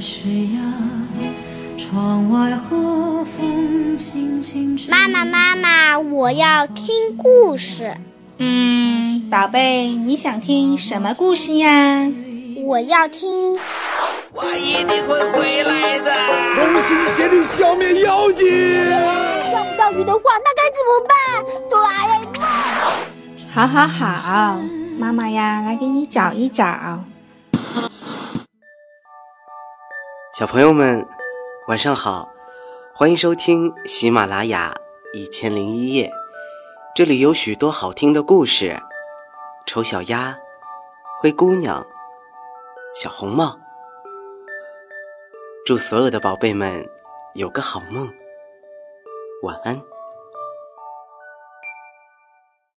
水呀，窗外和风轻轻吹。妈妈，妈妈，我要听故事。嗯，宝贝，你想听什么故事呀？我要听。我一定会回来的。同心协力消灭妖精。钓不到鱼的话，那该怎么办？哆啦 A 梦。好好好，妈妈呀，来给你找一找。小朋友们，晚上好，欢迎收听喜马拉雅一千零一夜，这里有许多好听的故事，丑小鸭、灰姑娘、小红帽。祝所有的宝贝们有个好梦，晚安。